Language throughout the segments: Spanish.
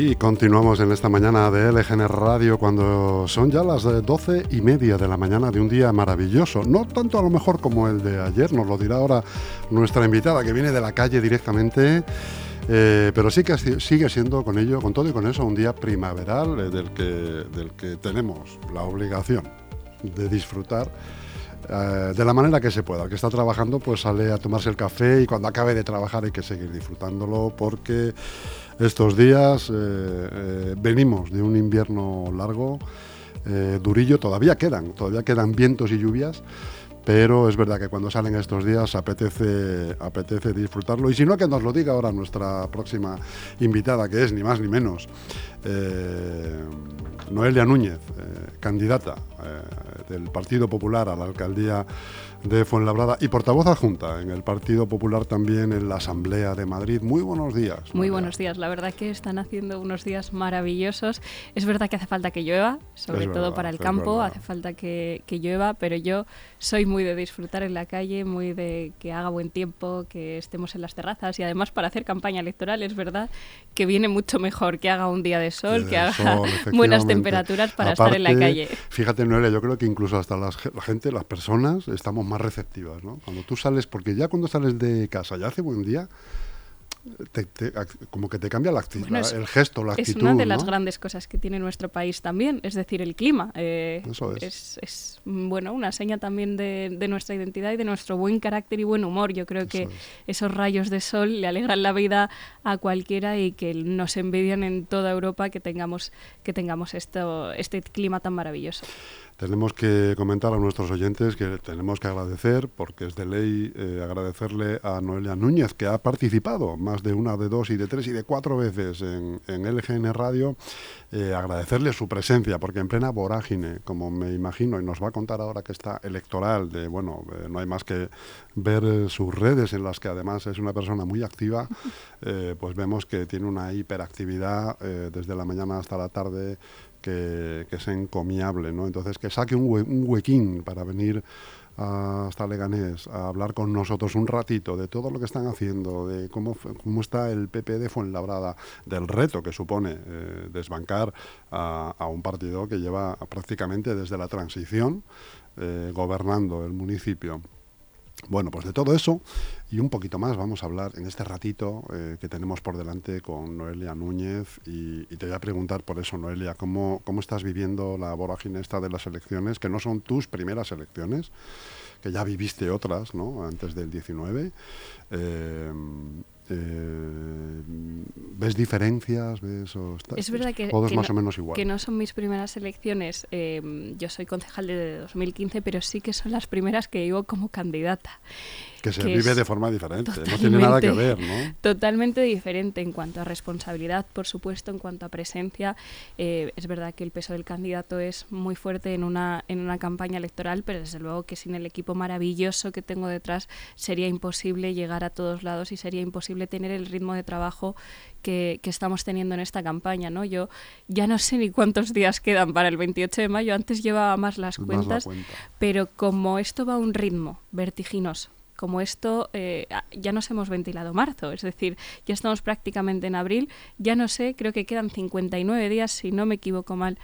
Y continuamos en esta mañana de LGN Radio cuando son ya las doce y media de la mañana de un día maravilloso. No tanto a lo mejor como el de ayer, nos lo dirá ahora nuestra invitada que viene de la calle directamente. Eh, pero sí que sigue siendo con ello, con todo y con eso, un día primaveral eh, del, que, del que tenemos la obligación de disfrutar eh, de la manera que se pueda. El que está trabajando pues sale a tomarse el café y cuando acabe de trabajar hay que seguir disfrutándolo porque estos días eh, eh, venimos de un invierno largo, eh, durillo, todavía quedan, todavía quedan vientos y lluvias, pero es verdad que cuando salen estos días apetece, apetece disfrutarlo. Y si no, que nos lo diga ahora nuestra próxima invitada, que es ni más ni menos Noelia Núñez, candidata del Partido Popular a la alcaldía de Fuenlabrada y portavoz adjunta en el Partido Popular también en la Asamblea de Madrid. Muy buenos días. Muy buenos días. La verdad que están haciendo unos días maravillosos. Es verdad que hace falta que llueva, sobre todo para el campo, hace falta que, que, llueva, pero yo soy muy de disfrutar en la calle, muy de que haga buen tiempo, que estemos en las terrazas y además para hacer campaña electoral es verdad que viene mucho mejor que haga un día de sol, que haga buenas temperaturas para estar en la calle. Fíjate, Noelia, yo creo que incluso hasta la gente, las personas, estamos más receptivas, ¿no? Cuando tú sales, porque ya cuando sales de casa, ya hace buen día, como que te cambia la, actitud, el gesto, la actitud. Es una de las grandes cosas que tiene nuestro país también, es decir, el clima. Eh, Eso es. es. bueno, una seña también de, nuestra identidad y de nuestro buen carácter y buen humor. Yo creo que esos rayos de sol le alegran la vida a cualquiera y que nos envidian en toda Europa que tengamos, que tengamos esto, este clima tan maravilloso. Tenemos que comentar a nuestros oyentes que tenemos que agradecer, porque es de ley eh, agradecerle a Noelia Núñez, que ha participado más de una, de dos y de tres y de cuatro veces en, en LGN Radio, eh, agradecerle su presencia, porque en plena vorágine, como me imagino, y nos va a contar ahora que está electoral, de bueno, eh, no hay más que ver sus redes en las que además es una persona muy activa, pues vemos que tiene una hiperactividad desde la mañana hasta la tarde que, es encomiable, ¿no? Entonces, que saque un, huequín para venir hasta Leganés a hablar con nosotros un ratito de todo lo que están haciendo, de cómo, cómo está el PP de Fuenlabrada, del reto que supone eh, desbancar a, un partido que lleva prácticamente desde la transición eh, gobernando el municipio. Bueno, pues de todo eso y un poquito más vamos a hablar en este ratito eh, que tenemos por delante con Noelia Núñez y, te voy a preguntar por eso, Noelia, ¿cómo, ¿cómo estás viviendo la vorágine esta de las elecciones, que no son tus primeras elecciones, que ya viviste otras, ¿no?, antes del 19. Eh, ¿Ves diferencias? ¿Ves es verdad que, más no, o menos igual. que no son mis primeras elecciones. Eh, yo soy concejal de 2015, pero sí que son las primeras que vivo como candidata. Que se vive de forma diferente, no tiene nada que ver, ¿no? Totalmente diferente en cuanto a responsabilidad, por supuesto, en cuanto a presencia. Eh, es verdad que el peso del candidato es muy fuerte en una, en una campaña electoral, pero desde luego que sin el equipo maravilloso que tengo detrás sería imposible llegar a todos lados y sería imposible tener el ritmo de trabajo que, que, estamos teniendo en esta campaña, ¿no? Yo ya no sé ni cuántos días quedan para el 28 de mayo, antes llevaba más las cuentas, pero como esto va a un ritmo vertiginoso, como esto eh, ya nos hemos ventilado marzo, es decir, ya estamos prácticamente en abril, ya no sé, creo que quedan 59 días, si no me equivoco mal,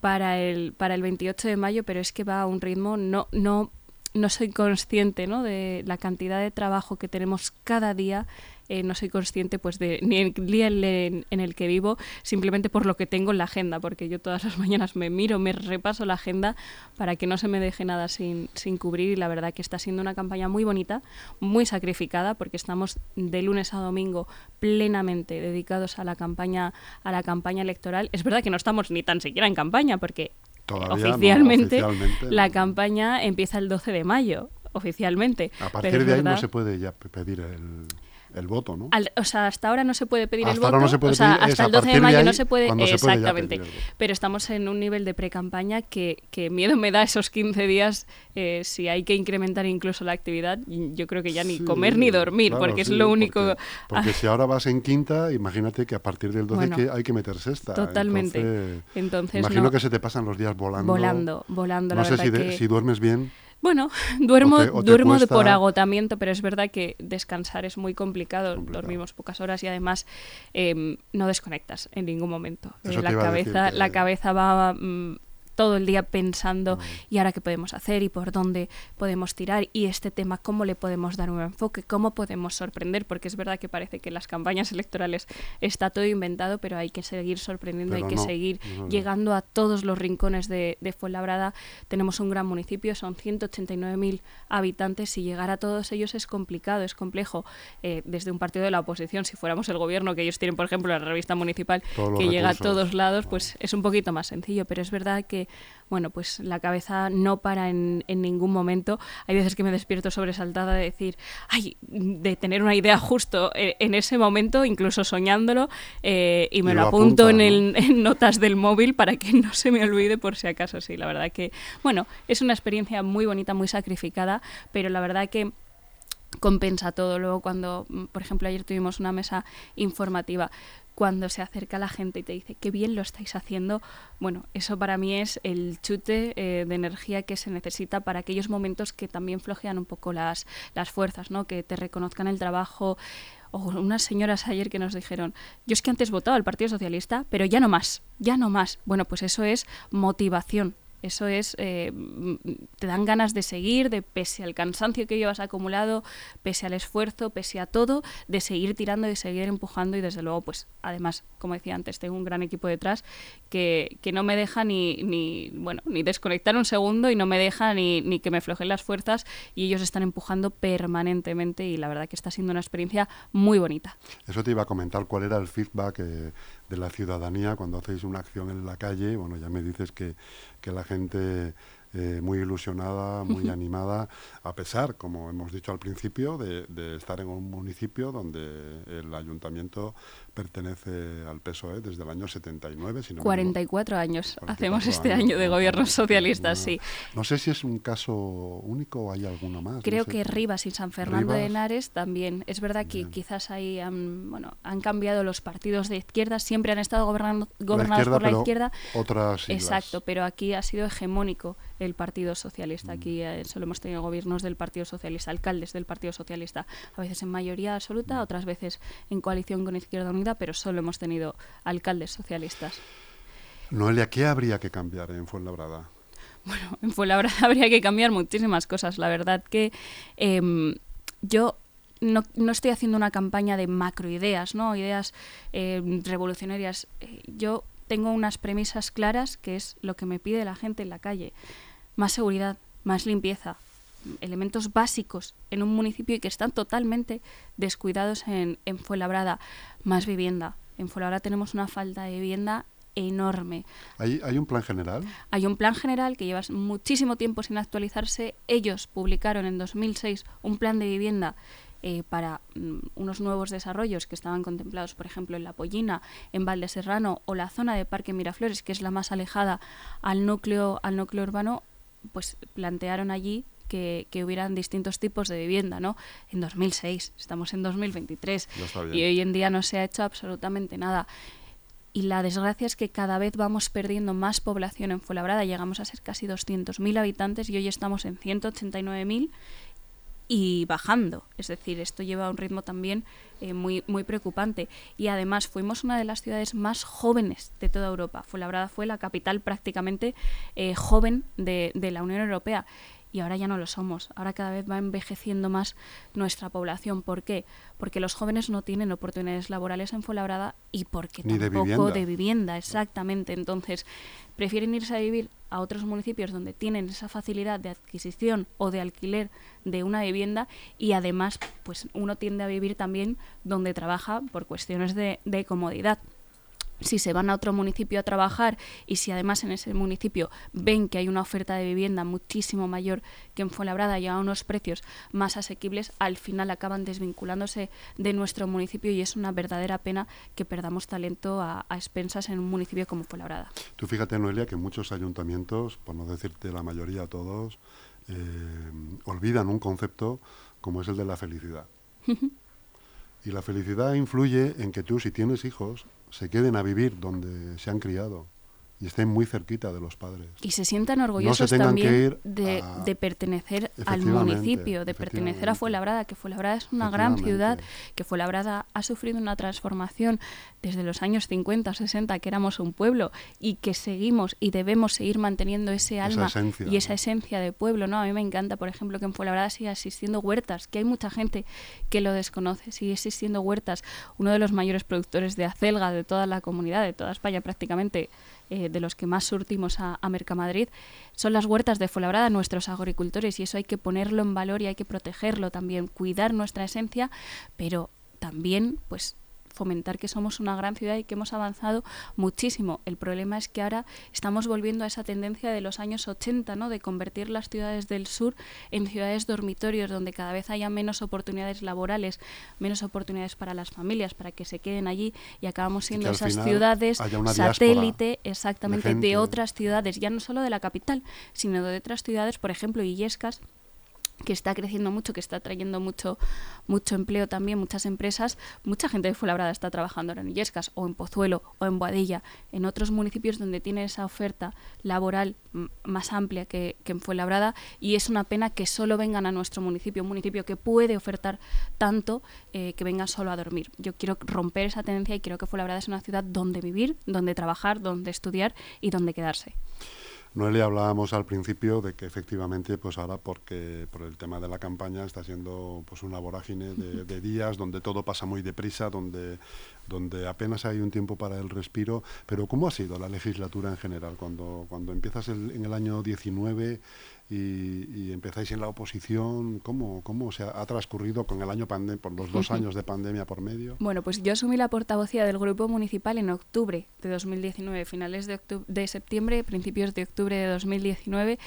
para el, para el 28 de mayo, pero es que va a un ritmo, no, no, no soy consciente ¿no? de la cantidad de trabajo que tenemos cada día eh, no soy consciente pues de ni el día en, el que vivo simplemente por lo que tengo en la agenda, porque yo todas las mañanas me miro, me repaso la agenda para que no se me deje nada sin, sin cubrir y la verdad que está siendo una campaña muy bonita, muy sacrificada, porque estamos de lunes a domingo plenamente dedicados a la campaña, a la campaña electoral. Es verdad que no estamos ni tan siquiera en campaña, porque oficialmente, la campaña empieza el 12 de mayo oficialmente. A partir de ahí no se puede ya pedir el el voto, ¿no? o sea, hasta ahora no se puede pedir el voto. o sea, hasta el 12 de mayo no se puede. Exactamente. pero estamos en un nivel de pre-campaña que, que, miedo me da esos 15 días eh, si hay que incrementar incluso la actividad. Yo creo que ya ni comer ni dormir, porque es lo único. Porque, si ahora vas en quinta, imagínate que a partir del 12 hay, que, meter sexta. Totalmente. Entonces, imagino que se te pasan los días volando. Volando, volando. No sé si, si duermes bien. Bueno, duermo, duermo por agotamiento, pero es verdad que descansar es muy complicado. Dormimos pocas horas y además em, no desconectas en ningún momento. Eh, la, cabeza, la cabeza va... Mm, todo el día pensando y ahora qué podemos hacer y por dónde podemos tirar y este tema cómo le podemos dar un enfoque, cómo podemos sorprender, porque es verdad que parece que en las campañas electorales está todo inventado, pero hay que seguir sorprendiendo, hay que seguir llegando a todos los rincones de, de, Fuenlabrada. Tenemos un gran municipio, son 189.000 habitantes y llegar a todos ellos es complicado, es complejo. Eh, desde un partido de la oposición, si fuéramos el gobierno, que ellos tienen, por ejemplo, la revista municipal, que llega a todos lados, pues es un poquito más sencillo, pero es verdad que bueno, pues la cabeza no para en, ningún momento. Hay veces que me despierto sobresaltada de decir, ay, de tener una idea justo e, en, ese momento, incluso soñándolo, eh, y me lo, apunto en, en, notas del móvil para que no se me olvide por si acaso. Sí, la verdad que, bueno, es una experiencia muy bonita, muy sacrificada, pero la verdad que compensa todo. Luego cuando, por ejemplo, ayer tuvimos una mesa informativa cuando se acerca la gente y te dice qué bien lo estáis haciendo, bueno, eso para mí es el chute eh, de energía que se necesita para aquellos momentos que también flojean un poco las, las fuerzas, ¿no? Que te reconozcan el trabajo. O unas señoras ayer que nos dijeron, yo es que antes votaba al Partido Socialista, pero ya no más, ya no más. Bueno, pues eso es motivación, eso es, eh, te dan ganas de seguir, de pese al cansancio que llevas acumulado, pese al esfuerzo, pese a todo, de seguir tirando, de seguir empujando y desde luego, pues además, como decía antes, tengo un gran equipo detrás que, que no me deja ni, ni, bueno, ni desconectar un segundo y no me deja ni, ni que me flojen las fuerzas y ellos están empujando permanentemente y la verdad que está siendo una experiencia muy bonita. Eso te iba a comentar, ¿cuál era el feedback? Eh, de la ciudadanía cuando hacéis una acción en la calle. Bueno, ya me dices que, que la gente eh, muy ilusionada, muy animada, a pesar, como hemos dicho al principio, de, de, estar en un municipio donde el ayuntamiento pertenece al PSOE desde el año 79. Si 44 años hacemos este año de gobierno socialista, sí. No sé si es un caso único o hay alguno más. Creo que Rivas y San Fernando de Henares también. Es verdad que quizás ahí han, bueno, han cambiado los partidos de izquierda, siempre han estado gobernando, gobernados por la izquierda. Otras Exacto, pero aquí ha sido hegemónico el Partido Socialista. Aquí eh, solo hemos tenido gobiernos del Partido Socialista, alcaldes del Partido Socialista, a veces en mayoría absoluta, otras veces en coalición con Izquierda Unida pero solo hemos tenido alcaldes socialistas. Noelia, ¿qué habría que cambiar en Fuenlabrada? Bueno, en Fuenlabrada habría que cambiar muchísimas cosas. La verdad que em, yo no, estoy haciendo una campaña de macroideas, ¿no? ideas em, revolucionarias. Eh, yo tengo unas premisas claras, que es lo que me pide la gente en la calle. Más seguridad, más limpieza, elementos básicos en un municipio y que están totalmente descuidados en, en Fuenlabrada. Más vivienda. En Fuenlabrada tenemos una falta de vivienda enorme. ¿Hay, ¿Hay, un plan general? Hay un plan general que lleva muchísimo tiempo sin actualizarse. Ellos publicaron en 2006 un plan de vivienda eh, para mm, unos nuevos desarrollos que estaban contemplados, por ejemplo, en La Pollina, en Valdeserrano o la zona de Parque Miraflores, que es la más alejada al núcleo, al núcleo urbano, pues plantearon allí que, hubieran distintos tipos de vivienda, ¿no? En 2006, estamos en 2023 y hoy en día no se ha hecho absolutamente nada. Y la desgracia es que cada vez vamos perdiendo más población en Fuenlabrada. Llegamos a ser casi 200.000 habitantes y hoy estamos en 189.000 y bajando. Es decir, esto lleva a un ritmo también eh, muy, muy preocupante. Y además fuimos una de las ciudades más jóvenes de toda Europa. Fuenlabrada fue la capital prácticamente eh, joven de, de la Unión Europea y ahora ya no lo somos. Ahora cada vez va envejeciendo más nuestra población. ¿Por qué? Porque los jóvenes no tienen oportunidades laborales en Fuenlabrada y porque tampoco de vivienda. exactamente. Entonces, prefieren irse a vivir a otros municipios donde tienen esa facilidad de adquisición o de alquiler de una vivienda y además, pues uno tiende a vivir también donde trabaja por cuestiones de, de comodidad si se van a otro municipio a trabajar y si además en ese municipio ven que hay una oferta de vivienda muchísimo mayor que en Fuenlabrada y a unos precios más asequibles, al final acaban desvinculándose de nuestro municipio y es una verdadera pena que perdamos talento a, expensas en un municipio como Fuenlabrada. Tú fíjate, Noelia, que muchos ayuntamientos, por no decirte la mayoría todos, eh, olvidan un concepto como es el de la felicidad. y la felicidad influye en que tú, si tienes hijos, se queden a vivir donde se han criado y estén muy cerquita de los padres. Y se sientan orgullosos también de, pertenecer al municipio, de pertenecer a Fuenlabrada, que Fuenlabrada es una gran ciudad, que Fuenlabrada ha sufrido una transformación desde los años 50, 60, que éramos un pueblo y que seguimos y debemos seguir manteniendo ese alma y esa esencia de pueblo, ¿no? A mí me encanta, por ejemplo, que en Fuenlabrada siga existiendo huertas, que hay mucha gente que lo desconoce, sigue existiendo huertas. Uno de los mayores productores de acelga de toda la comunidad, de toda España prácticamente, eh, de los que más surtimos a, a, Mercamadrid, son las huertas de Fuenlabrada, nuestros agricultores, y eso hay que ponerlo en valor y hay que protegerlo también, cuidar nuestra esencia, pero también pues fomentar que somos una gran ciudad y que hemos avanzado muchísimo. El problema es que ahora estamos volviendo a esa tendencia de los años 80, ¿no? de convertir las ciudades del sur en ciudades dormitorios donde cada vez haya menos oportunidades laborales, menos oportunidades para las familias, para que se queden allí y acabamos siendo esas ciudades satélite exactamente de, otras ciudades, ya no solo de la capital, sino de otras ciudades, por ejemplo, Illescas que está creciendo mucho, que está trayendo mucho, mucho empleo también, muchas empresas, mucha gente de Fuenlabrada está trabajando ahora en Illescas o en Pozuelo o en Boadilla, en otros municipios donde tiene esa oferta laboral más amplia que, que en Fuenlabrada y es una pena que solo vengan a nuestro municipio, un municipio que puede ofertar tanto eh, que vengan solo a dormir. Yo quiero romper esa tendencia y quiero que Fuenlabrada es una ciudad donde vivir, donde trabajar, donde estudiar y donde quedarse. Noelia, hablábamos al principio de que efectivamente, pues ahora, porque por el tema de la campaña está siendo pues una vorágine de, días donde todo pasa muy deprisa, donde, donde apenas hay un tiempo para el respiro. Pero ¿cómo ha sido la legislatura en general? Cuando, cuando empiezas en el año 19 y, empezáis en la oposición. ¿Cómo, cómo se ha, transcurrido con el año por los dos años de pandemia por medio? Bueno, pues yo asumí la portavocía del grupo municipal en octubre de 2019, finales de, de septiembre, principios de octubre de 2019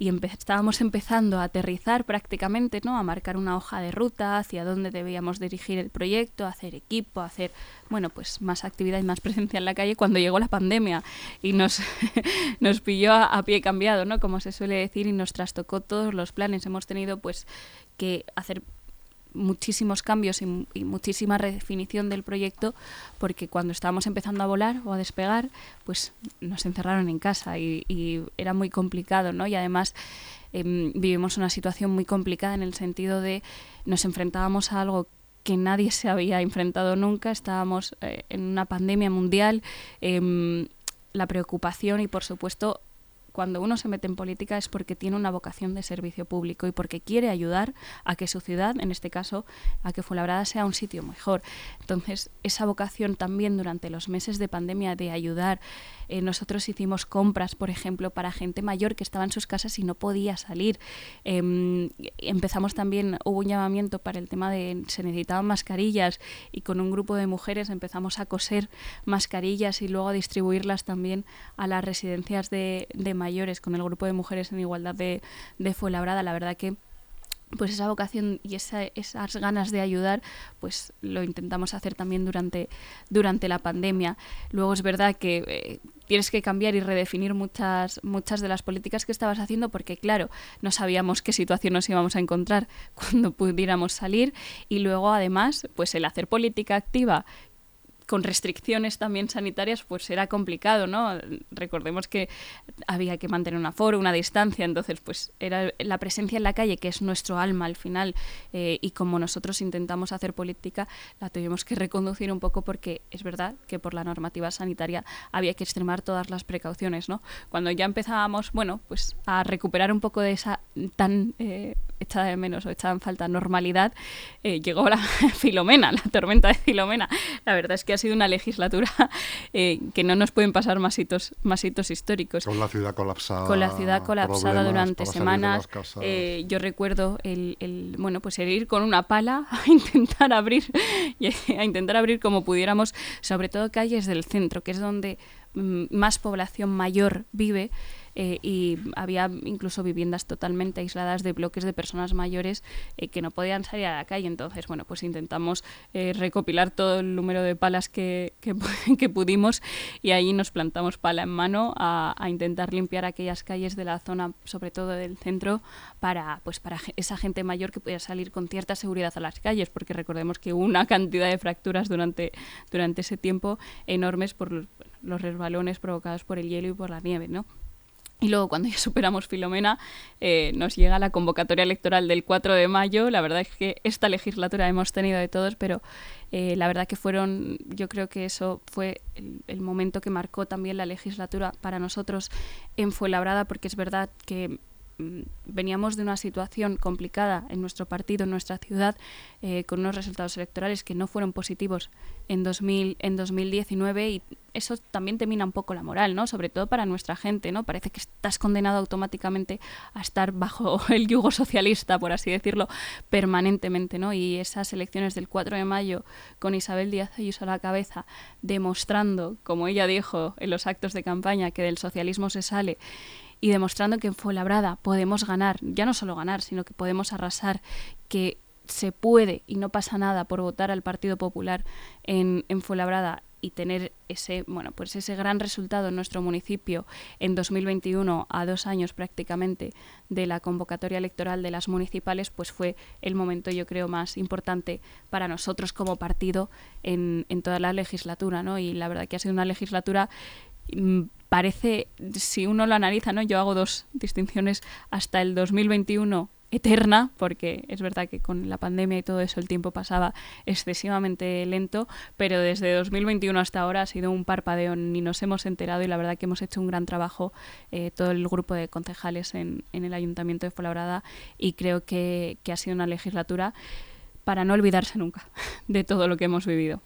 y estábamos empezando a aterrizar prácticamente, ¿no? A marcar una hoja de ruta hacia dónde debíamos dirigir el proyecto, hacer equipo, hacer, bueno, pues más actividad y más presencia en la calle cuando llegó la pandemia y nos, nos pilló a, a, pie cambiado, ¿no? Como se suele decir y nos trastocó todos los planes. Hemos tenido pues que hacer muchísimos cambios y, muchísima redefinición del proyecto porque cuando estábamos empezando a volar o a despegar pues nos encerraron en casa y, era muy complicado no y además em, vivimos una situación muy complicada en el sentido de nos enfrentábamos a algo que nadie se había enfrentado nunca. Estábamos eh, en una pandemia mundial em, la preocupación y por supuesto cuando uno se mete en política es porque tiene una vocación de servicio público y porque quiere ayudar a que su ciudad, en este caso, a que Fuenlabrada sea un sitio mejor. Entonces, esa vocación también durante los meses de pandemia de ayudar, eh, nosotros hicimos compras, por ejemplo, para gente mayor que estaba en sus casas y no podía salir. Em, empezamos también, hubo un llamamiento para el tema de se necesitaban mascarillas y con un grupo de mujeres empezamos a coser mascarillas y luego a distribuirlas también a las residencias de, de mayores con el grupo de mujeres en igualdad de, de Fuenlabrada. La verdad que pues esa vocación y esas ganas de ayudar, pues lo intentamos hacer también durante, durante la pandemia. Luego es verdad que eh, tienes que cambiar y redefinir muchas, muchas de las políticas que estabas haciendo porque, claro, no sabíamos qué situación nos íbamos a encontrar cuando pudiéramos salir y luego, además, pues el hacer política activa con restricciones también sanitarias, pues era complicado, ¿no? Recordemos que había que mantener un aforo, una distancia, entonces pues era la presencia en la calle, que es nuestro alma al final, eh, y como nosotros intentamos hacer política, la tuvimos que reconducir un poco porque es verdad que por la normativa sanitaria había que extremar todas las precauciones, ¿no? Cuando ya empezábamos, bueno, pues a recuperar un poco de esa tan eh, echada de menos o echada en falta normalidad, eh, llegó la Filomena, la tormenta de Filomena. La verdad es que ha sido una legislatura eh, que no nos pueden pasar más hitos, más hitos históricos. Con la ciudad colapsada. Con la ciudad colapsada durante semanas. Eh, yo recuerdo el, el, bueno, pues el ir con una pala a intentar abrir, a intentar abrir como pudiéramos, sobre todo calles del centro, que es donde mm, más población mayor vive eh, y había incluso viviendas totalmente aisladas de bloques de personas mayores eh, que no podían salir a la calle. Entonces, bueno, pues intentamos recopilar todo el número de palas que, que, pudimos y ahí nos plantamos pala en mano a, a, intentar limpiar aquellas calles de la zona, sobre todo del centro, para, pues, para esa gente mayor que pudiera salir con cierta seguridad a las calles, porque recordemos que hubo una cantidad de fracturas durante, durante ese tiempo enormes por los, resbalones provocados por el hielo y por la nieve, ¿no? Y luego, cuando ya superamos Filomena, eh, nos llega la convocatoria electoral del 4 de mayo. La verdad es que esta legislatura hemos tenido de todos, pero eh, la verdad que fueron, yo creo que eso fue el, momento que marcó también la legislatura para nosotros en Fuenlabrada, porque es verdad que veníamos de una situación complicada en nuestro partido, en nuestra ciudad, eh, con unos resultados electorales que no fueron positivos en, 2000, en 2019 y eso también te mina un poco la moral, ¿no? Sobre todo para nuestra gente, ¿no? Parece que estás condenado automáticamente a estar bajo el yugo socialista, por así decirlo, permanentemente, ¿no? Y esas elecciones del 4 de mayo con Isabel Díaz Ayuso a la cabeza, demostrando, como ella dijo en los actos de campaña, que del socialismo se sale y demostrando que en Fuenlabrada podemos ganar, ya no solo ganar, sino que podemos arrasar, que se puede y no pasa nada por votar al Partido Popular en, en Fuenlabrada y tener ese bueno pues ese gran resultado en nuestro municipio en 2021 a dos años prácticamente de la convocatoria electoral de las municipales pues fue el momento yo creo más importante para nosotros como partido en, en toda la legislatura ¿no? y la verdad que ha sido una legislatura mm, parece, si uno lo analiza, ¿no? Yo hago dos distinciones hasta el 2021 eterna, porque es verdad que con la pandemia y todo eso el tiempo pasaba excesivamente lento, pero desde 2021 hasta ahora ha sido un parpadeo, ni nos hemos enterado y la verdad que hemos hecho un gran trabajo eh, todo el grupo de concejales en, en el Ayuntamiento de Fuenlabrada y creo que, que ha sido una legislatura para no olvidarse nunca de todo lo que hemos vivido.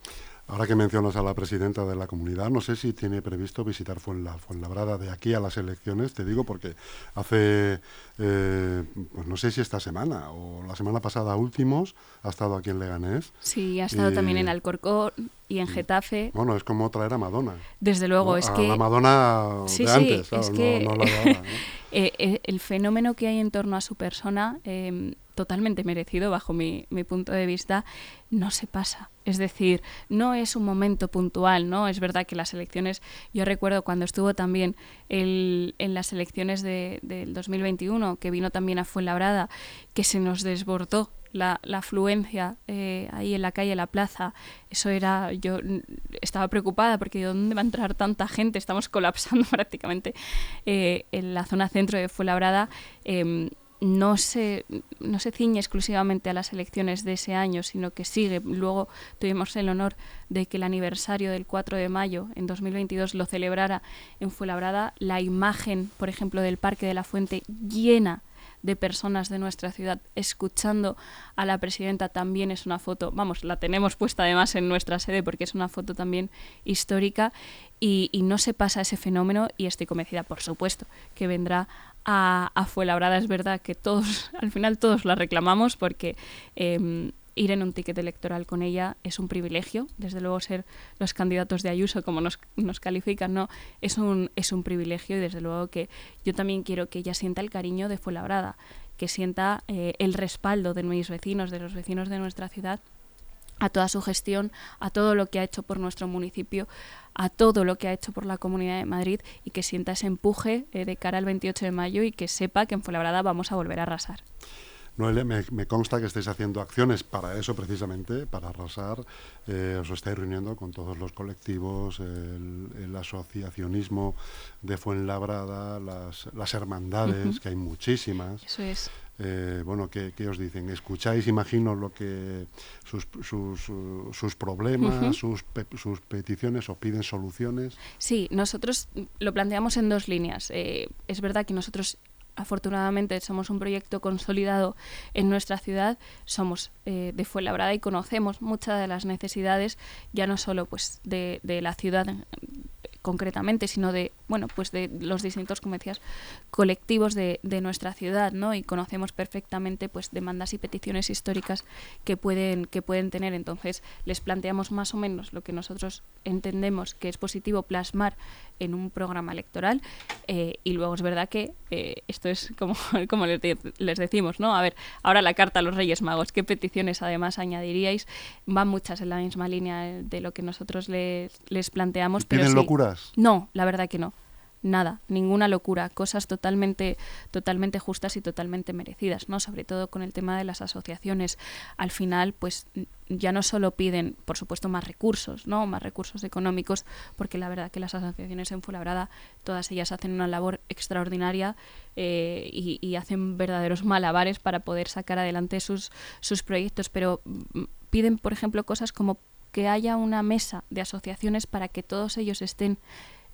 Ahora que mencionas a la presidenta de la comunidad, no sé si tiene previsto visitar Fuenlabrada de aquí a las elecciones, te digo porque hace, eh, pues no sé si esta semana o la semana pasada últimos, ha estado aquí en Leganés. Sí, ha estado también en Alcorcón y en Getafe. Bueno, es como traer a Madonna. Desde luego, es que... La Madonna de antes, es que... Eh, eh, el fenómeno que hay en torno a su persona, em, totalmente merecido bajo mi, punto de vista, no se pasa. Es decir, no es un momento puntual, ¿no? Es verdad que las elecciones, yo recuerdo cuando estuvo también el, en las elecciones de, del 2021, que vino también a Fuenlabrada, que se nos desbordó la, afluencia eh, ahí en la calle, la plaza, eso era, yo estaba preocupada porque ¿dónde va a entrar tanta gente? Estamos colapsando prácticamente eh, en la zona centro de Fuenlabrada. Em, no se, no se ciñe exclusivamente a las elecciones de ese año, sino que sigue. Luego tuvimos el honor de que el aniversario del 4 de mayo en 2022 lo celebrara en Fuenlabrada. La imagen, por ejemplo, del Parque de la Fuente llena de personas de nuestra ciudad escuchando a la presidenta también es una foto, vamos, la tenemos puesta además en nuestra sede porque es una foto también histórica y, no se pasa ese fenómeno y estoy convencida, por supuesto, que vendrá a, a Fuenlabrada. Es verdad que todos, al final todos la reclamamos porque... Em, ir en un ticket electoral con ella es un privilegio. Desde luego ser los candidatos de Ayuso, como nos, nos califican, no es un, es un privilegio y desde luego que yo también quiero que ella sienta el cariño de Fuenlabrada, que sienta eh, el respaldo de mis vecinos, de los vecinos de nuestra ciudad a toda su gestión, a todo lo que ha hecho por nuestro municipio, a todo lo que ha hecho por la Comunidad de Madrid y que sienta ese empuje eh, de cara al 28 de mayo y que sepa que en Fuenlabrada vamos a volver a arrasar. Noelia, me, consta que estáis haciendo acciones para eso precisamente, para arrasar. Eh, os estáis reuniendo con todos los colectivos, el, asociacionismo de Fuenlabrada, las, las hermandades, que hay muchísimas. Eso es. Eh, bueno, ¿qué, os dicen? ¿Escucháis, imagino, lo que sus, sus, sus problemas, sus, sus peticiones o piden soluciones? Sí, nosotros lo planteamos en dos líneas. Eh, es verdad que nosotros afortunadamente somos un proyecto consolidado en nuestra ciudad, somos eh, de Fuenlabrada y conocemos muchas de las necesidades, ya no solo pues de, de la ciudad concretamente, sino de bueno, pues de los distintos, como decías, colectivos de, de, nuestra ciudad, ¿no? Y conocemos perfectamente pues demandas y peticiones históricas que pueden, que pueden tener. Entonces, les planteamos más o menos lo que nosotros entendemos que es positivo plasmar en un programa electoral eh, y luego es verdad que eh, esto es como, como les, les, decimos, ¿no? A ver, ahora la carta a los Reyes Magos, ¿qué peticiones además añadiríais? Van muchas en la misma línea de lo que nosotros les, les planteamos. ¿Tienen locuras? No, la verdad que no nada, ninguna locura, cosas totalmente, totalmente justas y totalmente merecidas, ¿no? Sobre todo con el tema de las asociaciones. Al final, pues ya no solo piden, por supuesto, más recursos, ¿no? Más recursos económicos, porque la verdad que las asociaciones en Fuenlabrada, todas ellas hacen una labor extraordinaria eh, y, y, hacen verdaderos malabares para poder sacar adelante sus, sus proyectos, pero mm, piden, por ejemplo, cosas como que haya una mesa de asociaciones para que todos ellos estén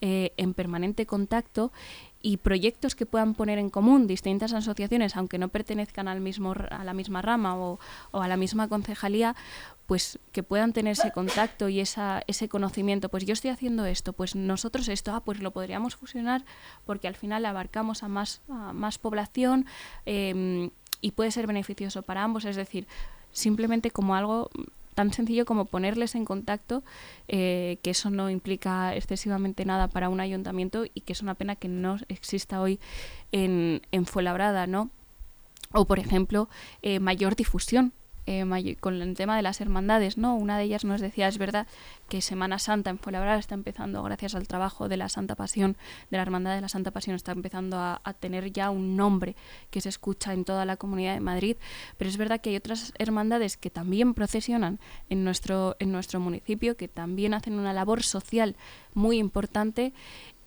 eh, en permanente contacto y proyectos que puedan poner en común distintas asociaciones, aunque no pertenezcan al mismo, a la misma rama o, a la misma concejalía, pues que puedan tener ese contacto y esa, ese conocimiento. Pues yo estoy haciendo esto, pues nosotros esto, ah, pues lo podríamos fusionar porque al final abarcamos a más, a más población em, y puede ser beneficioso para ambos. Es decir, simplemente como algo tan sencillo como ponerles en contacto, eh, que eso no implica excesivamente nada para un ayuntamiento y que es una pena que no exista hoy en, en Fuenlabrada, ¿no? O, por ejemplo, eh, mayor difusión eh, con el tema de las hermandades, ¿no? Una de ellas nos decía, es verdad, que Semana Santa en Fuenlabrada está empezando, gracias al trabajo de la Santa Pasión, de la Hermandad de la Santa Pasión, está empezando a, tener ya un nombre que se escucha en toda la comunidad de Madrid, pero es verdad que hay otras hermandades que también procesionan en nuestro, en nuestro municipio, que también hacen una labor social muy importante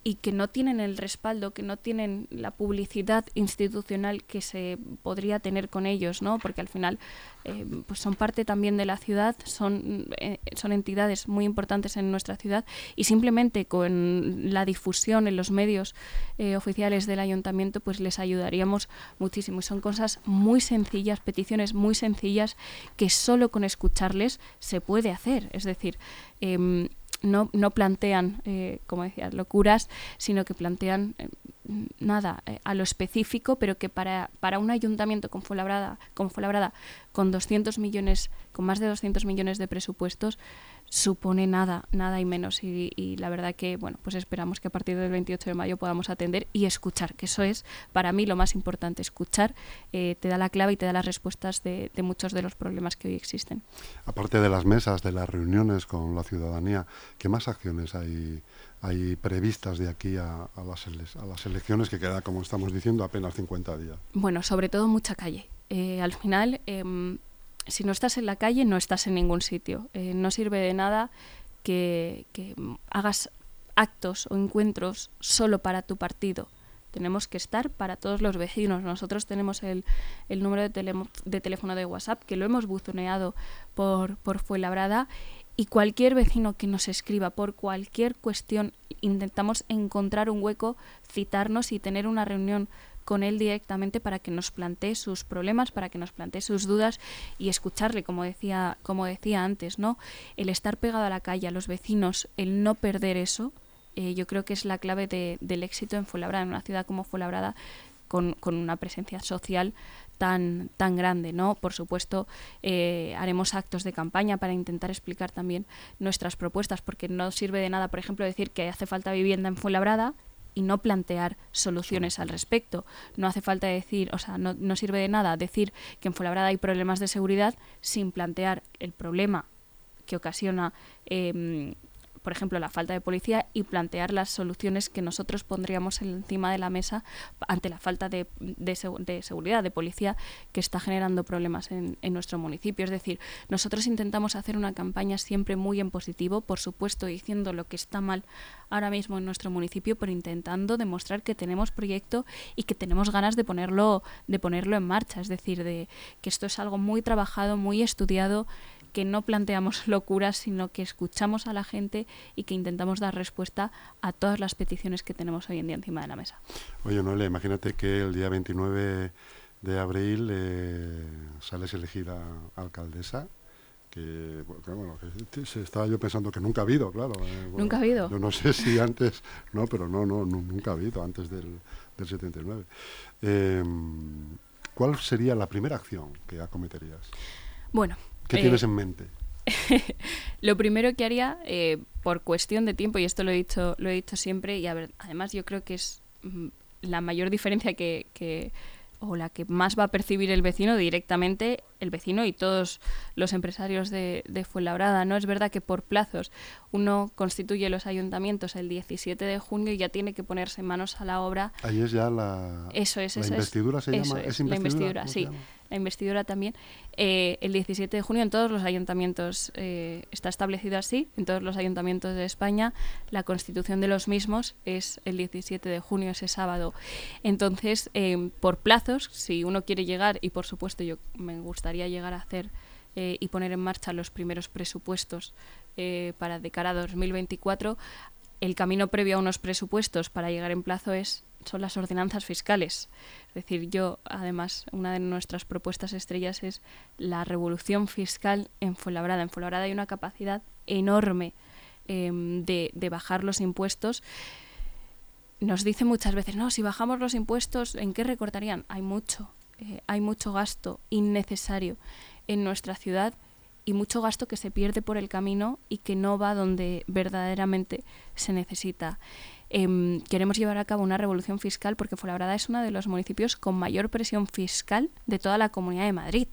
y que no tienen el respaldo, que no tienen la publicidad institucional que se podría tener con ellos, ¿no? Porque al final eh, pues son parte también de la ciudad, son, eh, son entidades muy importantes en nuestra ciudad y simplemente con la difusión en los medios eh, oficiales del ayuntamiento pues les ayudaríamos muchísimo. Y son cosas muy sencillas, peticiones muy sencillas que solo con escucharles se puede hacer. Es decir, em, no, no plantean, eh, como decías, locuras, sino que plantean eh, nada eh, a lo específico, pero que para, para un ayuntamiento con Fuenlabrada, con Fuenlabrada, con 200 millones, con más de 200 millones de presupuestos, supone nada, nada y menos. Y, la verdad que, bueno, pues esperamos que a partir del 28 de mayo podamos atender y escuchar, que eso es para mí lo más importante. Escuchar eh, te da la clave y te da las respuestas de, muchos de los problemas que hoy existen. Aparte de las mesas, de las reuniones con la ciudadanía, ¿qué más acciones hay, hay previstas de aquí a, las, a las elecciones que queda, como estamos diciendo, apenas 50 días? Bueno, sobre todo mucha calle. Eh, al final, em, si no estás en la calle, no estás en ningún sitio. Eh, no sirve de nada que, hagas actos o encuentros solo para tu partido. Tenemos que estar para todos los vecinos. Nosotros tenemos el, número de, de, teléfono de WhatsApp que lo hemos buzoneado por, por Fuenlabrada y cualquier vecino que nos escriba por cualquier cuestión intentamos encontrar un hueco, citarnos y tener una reunión con él directamente para que nos plantee sus problemas, para que nos plantee sus dudas y escucharle, como decía, como decía antes, ¿no? El estar pegado a la calle, a los vecinos, el no perder eso, eh, yo creo que es la clave de, del éxito en Fuenlabrada, en una ciudad como Fuenlabrada, con, con una presencia social tan, tan grande, ¿no? Por supuesto, eh, haremos actos de campaña para intentar explicar también nuestras propuestas, porque no sirve de nada, por ejemplo, decir que hace falta vivienda en Fuenlabrada y no plantear soluciones al respecto. No hace falta decir, o sea, no, no sirve de nada decir que en Fuenlabrada hay problemas de seguridad sin plantear el problema que ocasiona eh, por ejemplo, la falta de policía y plantear las soluciones que nosotros pondríamos encima de la mesa ante la falta de, de, seguridad, de policía que está generando problemas en, en, nuestro municipio. Es decir, nosotros intentamos hacer una campaña siempre muy en positivo, por supuesto, diciendo lo que está mal ahora mismo en nuestro municipio, pero intentando demostrar que tenemos proyecto y que tenemos ganas de ponerlo, de ponerlo en marcha. Es decir, de que esto es algo muy trabajado, muy estudiado que no planteamos locuras, sino que escuchamos a la gente y que intentamos dar respuesta a todas las peticiones que tenemos hoy en día encima de la mesa. Oye, Noelia, imagínate que el día 29 de abril eh, sales elegida alcaldesa. que, bueno, se estaba yo pensando que nunca ha habido, claro. Eh, ¿Nunca ha habido? Yo no sé si antes, no, pero no, no, nunca ha habido, antes del, del 79. Em, ¿Cuál sería la primera acción que acometerías? Bueno. ¿Qué tienes en mente? lo primero que haría, eh, por cuestión de tiempo, y esto lo he dicho, lo he dicho siempre, y a ver, además yo creo que es mm, la mayor diferencia que, que, o la que más va a percibir el vecino directamente, el vecino y todos los empresarios de, de Fuenlabrada. No es verdad que por plazos uno constituye los ayuntamientos el 17 de junio y ya tiene que ponerse manos a la obra. Ahí es ya la, eso es, la investidura, se llama. Es, la investidura, sí. La investidura también. Eh, el 17 de junio en todos los ayuntamientos eh, está establecido así, en todos los ayuntamientos de España. La constitución de los mismos es el 17 de junio, ese sábado. Entonces, eh, por plazos, si uno quiere llegar, y por supuesto yo me gustaría llegar a hacer y poner en marcha los primeros presupuestos para de cara a 2024, el camino previo a unos presupuestos para llegar en plazo es son las ordenanzas fiscales. Es decir, yo, además, una de nuestras propuestas estrellas es la revolución fiscal en Fuenlabrada. En Fuenlabrada hay una capacidad enorme em, de, bajar los impuestos. Nos dice muchas veces, no, si bajamos los impuestos, ¿en qué recortarían? Hay mucho, eh, hay mucho gasto innecesario en nuestra ciudad y mucho gasto que se pierde por el camino y que no va donde verdaderamente se necesita. Em, queremos llevar a cabo una revolución fiscal porque Fuenlabrada es uno de los municipios con mayor presión fiscal de toda la Comunidad de Madrid.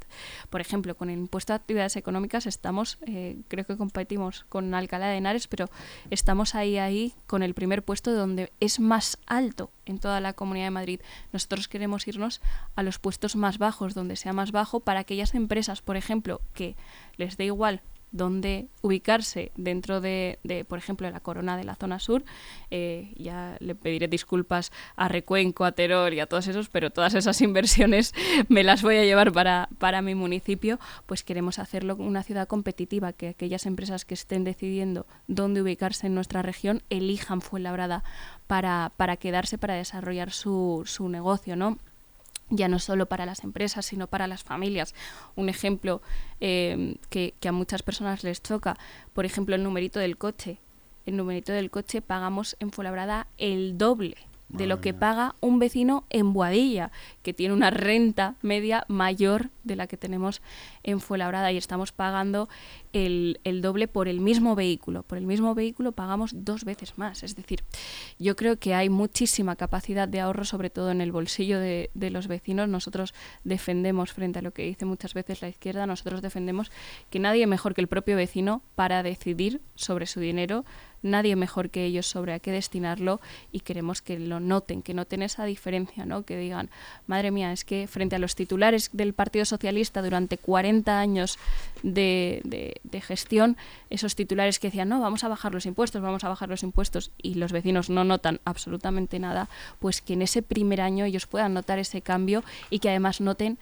Por ejemplo, con el impuesto a actividades económicas estamos, eh, creo que competimos con Alcalá de Henares, pero estamos ahí, ahí con el primer puesto donde es más alto en toda la Comunidad de Madrid. Nosotros queremos irnos a los puestos más bajos, donde sea más bajo, para aquellas empresas, por ejemplo, que les dé igual dónde ubicarse dentro de, por ejemplo, la corona de la zona sur. Eh, ya le pediré disculpas a Recuenco, a Terol y a todos esos, pero todas esas inversiones me las voy a llevar para, para mi municipio. Pues queremos hacerlo una ciudad competitiva, que aquellas empresas que estén decidiendo dónde ubicarse en nuestra región elijan Fuenlabrada para, para quedarse, para desarrollar su, su negocio, ¿no? Ya no solo para las empresas, sino para las familias. Un ejemplo eh, que, que, a muchas personas les choca, por ejemplo, el numerito del coche. El numerito del coche pagamos en Fuenlabrada el doble de lo que paga un vecino en Boadilla, que tiene una renta media mayor de la que tenemos en Fuenlabrada y estamos pagando el, doble por el mismo vehículo. Por el mismo vehículo pagamos dos veces más. Es decir, yo creo que hay muchísima capacidad de ahorro, sobre todo en el bolsillo de, de los vecinos. Nosotros defendemos, frente a lo que dice muchas veces la izquierda, nosotros defendemos que nadie mejor que el propio vecino para decidir sobre su dinero nadie mejor que ellos sobre a qué destinarlo y queremos que lo noten, que noten esa diferencia, ¿no? que digan, madre mía, es que frente a los titulares del Partido Socialista durante 40 años de, de, gestión, esos titulares que decían, no, vamos a bajar los impuestos, vamos a bajar los impuestos y los vecinos no notan absolutamente nada, pues que en ese primer año ellos puedan notar ese cambio y que además noten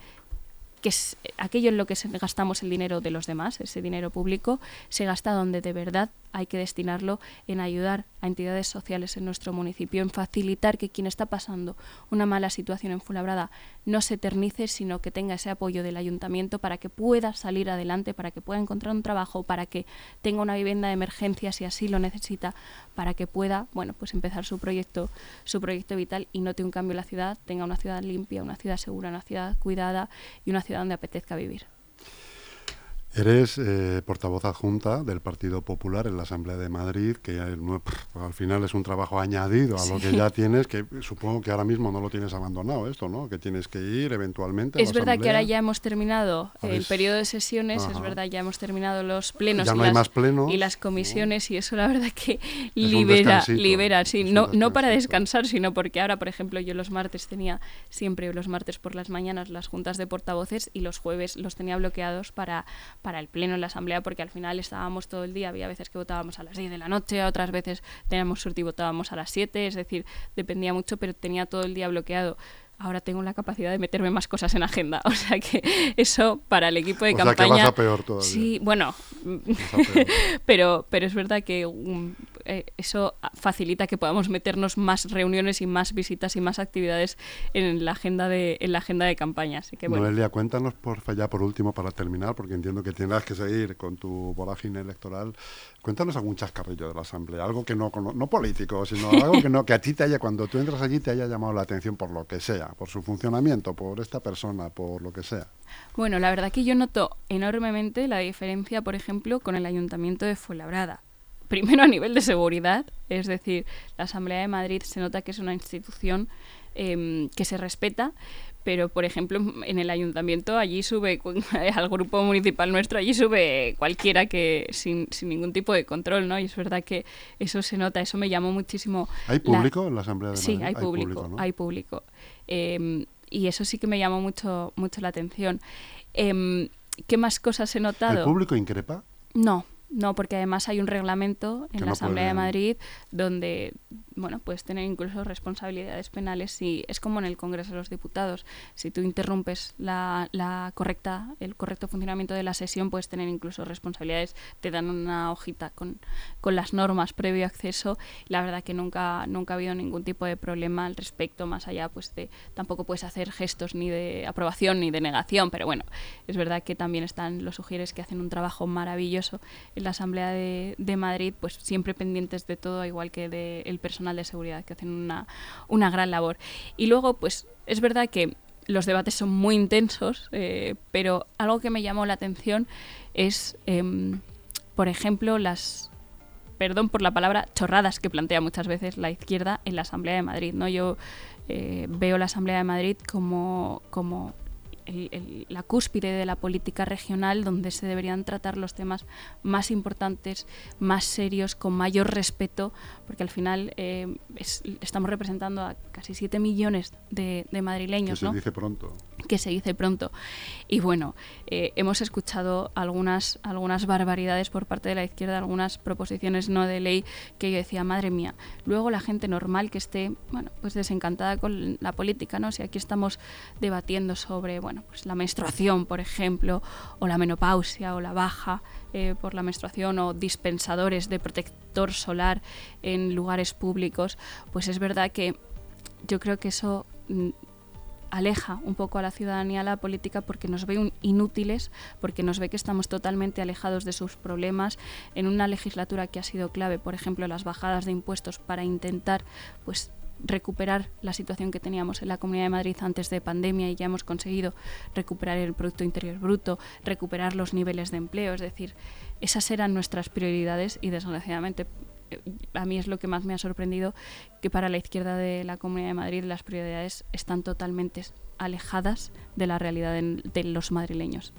que es aquello en lo que gastamos el dinero de los demás, ese dinero público, se gasta donde de verdad hay que destinarlo en ayudar a entidades sociales en nuestro municipio, en facilitar que quien está pasando una mala situación en Fulabrada no se eternice, sino que tenga ese apoyo del ayuntamiento para que pueda salir adelante, para que pueda encontrar un trabajo, para que tenga una vivienda de emergencia si así lo necesita, para que pueda, bueno, pues empezar su proyecto, su proyecto vital y note un cambio en la ciudad, tenga una ciudad limpia, una ciudad segura, una ciudad cuidada y una ciudad donde apetezca vivir. Eres eh, portavoz adjunta del Partido Popular en la Asamblea de Madrid, que al final es un trabajo añadido a lo que ya tienes, que supongo que ahora mismo no lo tienes abandonado esto, ¿no? Que tienes que ir eventualmente. Es verdad que ahora ya hemos terminado el periodo de sesiones, es verdad, ya hemos terminado los plenos, y, las, y las comisiones y eso la verdad que libera, libera, sí, no, no para descansar, sino porque ahora, por ejemplo, yo los martes tenía siempre los martes por las mañanas las juntas de portavoces y los jueves los tenía bloqueados para para el pleno en la asamblea porque al final estábamos todo el día, había veces que votábamos a las 10 de la noche, otras veces teníamos suerte y votábamos a las 7, es decir, dependía mucho, pero tenía todo el día bloqueado ahora tengo la capacidad de meterme más cosas en agenda. O sea que eso para el equipo de o campaña. Sea que vas a peor todavía. Sí, bueno, pero, pero es verdad que um, eh, eso facilita que podamos meternos más reuniones y más visitas y más actividades en la agenda de, en la agenda de campaña. Así que, bueno. Noelia, cuéntanos por ya por último para terminar, porque entiendo que tendrás que seguir con tu vorágine electoral. Cuéntanos algún chascarrillo de la Asamblea, algo que no, no político, sino algo que no que a ti te haya, cuando tú entras allí, te haya llamado la atención por lo que sea, por su funcionamiento, por esta persona, por lo que sea. Bueno, la verdad que yo noto enormemente la diferencia, por ejemplo, con el Ayuntamiento de Fuenlabrada. Primero a nivel de seguridad, es decir, la Asamblea de Madrid se nota que es una institución em, que se respeta, pero por ejemplo en el ayuntamiento allí sube al grupo municipal nuestro allí sube cualquiera que sin, sin, ningún tipo de control no y es verdad que eso se nota eso me llamó muchísimo hay público en la asamblea de Madrid sí hay, público, hay público. Em, y eso sí que me llamó mucho mucho la atención. Em, qué más cosas he notado el público increpa no no, porque además hay un reglamento en la Asamblea de Madrid donde, bueno, puedes tener incluso responsabilidades penales si es como en el Congreso de los Diputados. Si tú interrumpes la, la, correcta, el correcto funcionamiento de la sesión, puedes tener incluso responsabilidades. Te dan una hojita con, con las normas previo acceso. La verdad que nunca, nunca ha habido ningún tipo de problema al respecto, más allá, pues de tampoco puedes hacer gestos ni de aprobación ni de negación, pero bueno, es verdad que también están los sugieres que hacen un trabajo maravilloso la Asamblea de, Madrid, pues siempre pendientes de todo, igual que del personal de seguridad, que hacen una, una gran labor. Y luego, pues es verdad que los debates son muy intensos, eh, pero algo que me llamó la atención es, em, por ejemplo, las perdón por la palabra, chorradas que plantea muchas veces la izquierda en la Asamblea de Madrid. ¿no? Yo eh, veo la Asamblea de Madrid como, como la cúspide de la política regional donde se deberían tratar los temas más importantes, más serios, con mayor respeto, porque al final eh, estamos representando a casi 7 millones de, madrileños. Que se dice pronto. Que se dice pronto. Y bueno, eh, hemos escuchado algunas, algunas barbaridades por parte de la izquierda, algunas proposiciones no de ley que yo decía, madre mía, luego la gente normal que esté, bueno, pues desencantada con la política, ¿no? Si aquí estamos debatiendo sobre, bueno, pues la menstruación, por ejemplo, o la menopausia o la baja eh, por la menstruación o dispensadores de protector solar en lugares públicos, pues es verdad que yo creo que eso mm, aleja un poco a la ciudadanía a la política porque nos ve inútiles, porque nos ve que estamos totalmente alejados de sus problemas en una legislatura que ha sido clave, por ejemplo, las bajadas de impuestos para intentar pues recuperar la situación que teníamos en la Comunidad de Madrid antes de pandemia y ya hemos conseguido recuperar el Producto Interior Bruto, recuperar los niveles de empleo, es decir, esas eran nuestras prioridades y desgraciadamente eh, a mí es lo que más me ha sorprendido que para la izquierda de la Comunidad de Madrid las prioridades están totalmente alejadas de la realidad de los madrileños.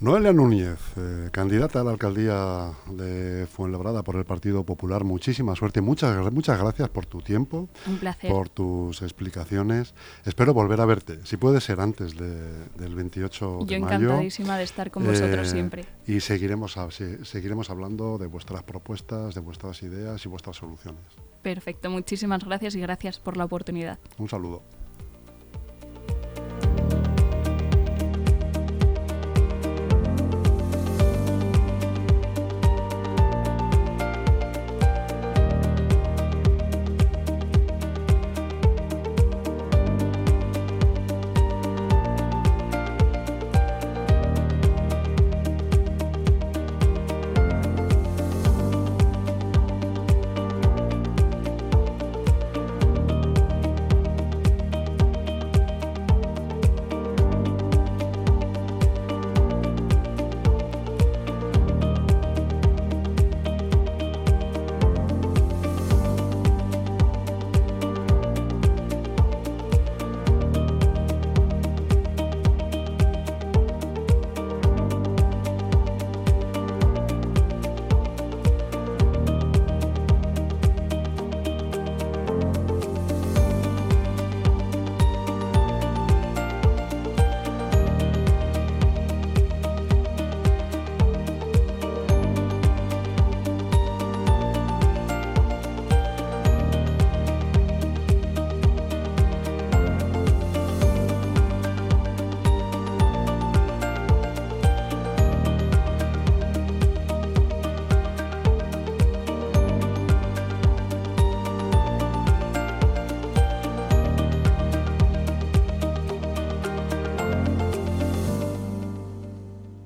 Noelia Núñez, eh, candidata a la alcaldía de Fuenlabrada por el Partido Popular, muchísima suerte. Muchas, muchas gracias por tu tiempo, Un placer. por tus explicaciones. Espero volver a verte, si puede ser antes del 28 de Yo mayo. Yo encantadísima de estar con vosotros eh, siempre. Y seguiremos, seguiremos hablando de vuestras propuestas, de vuestras ideas y vuestras soluciones. Perfecto, muchísimas gracias y gracias por la oportunidad. Un saludo.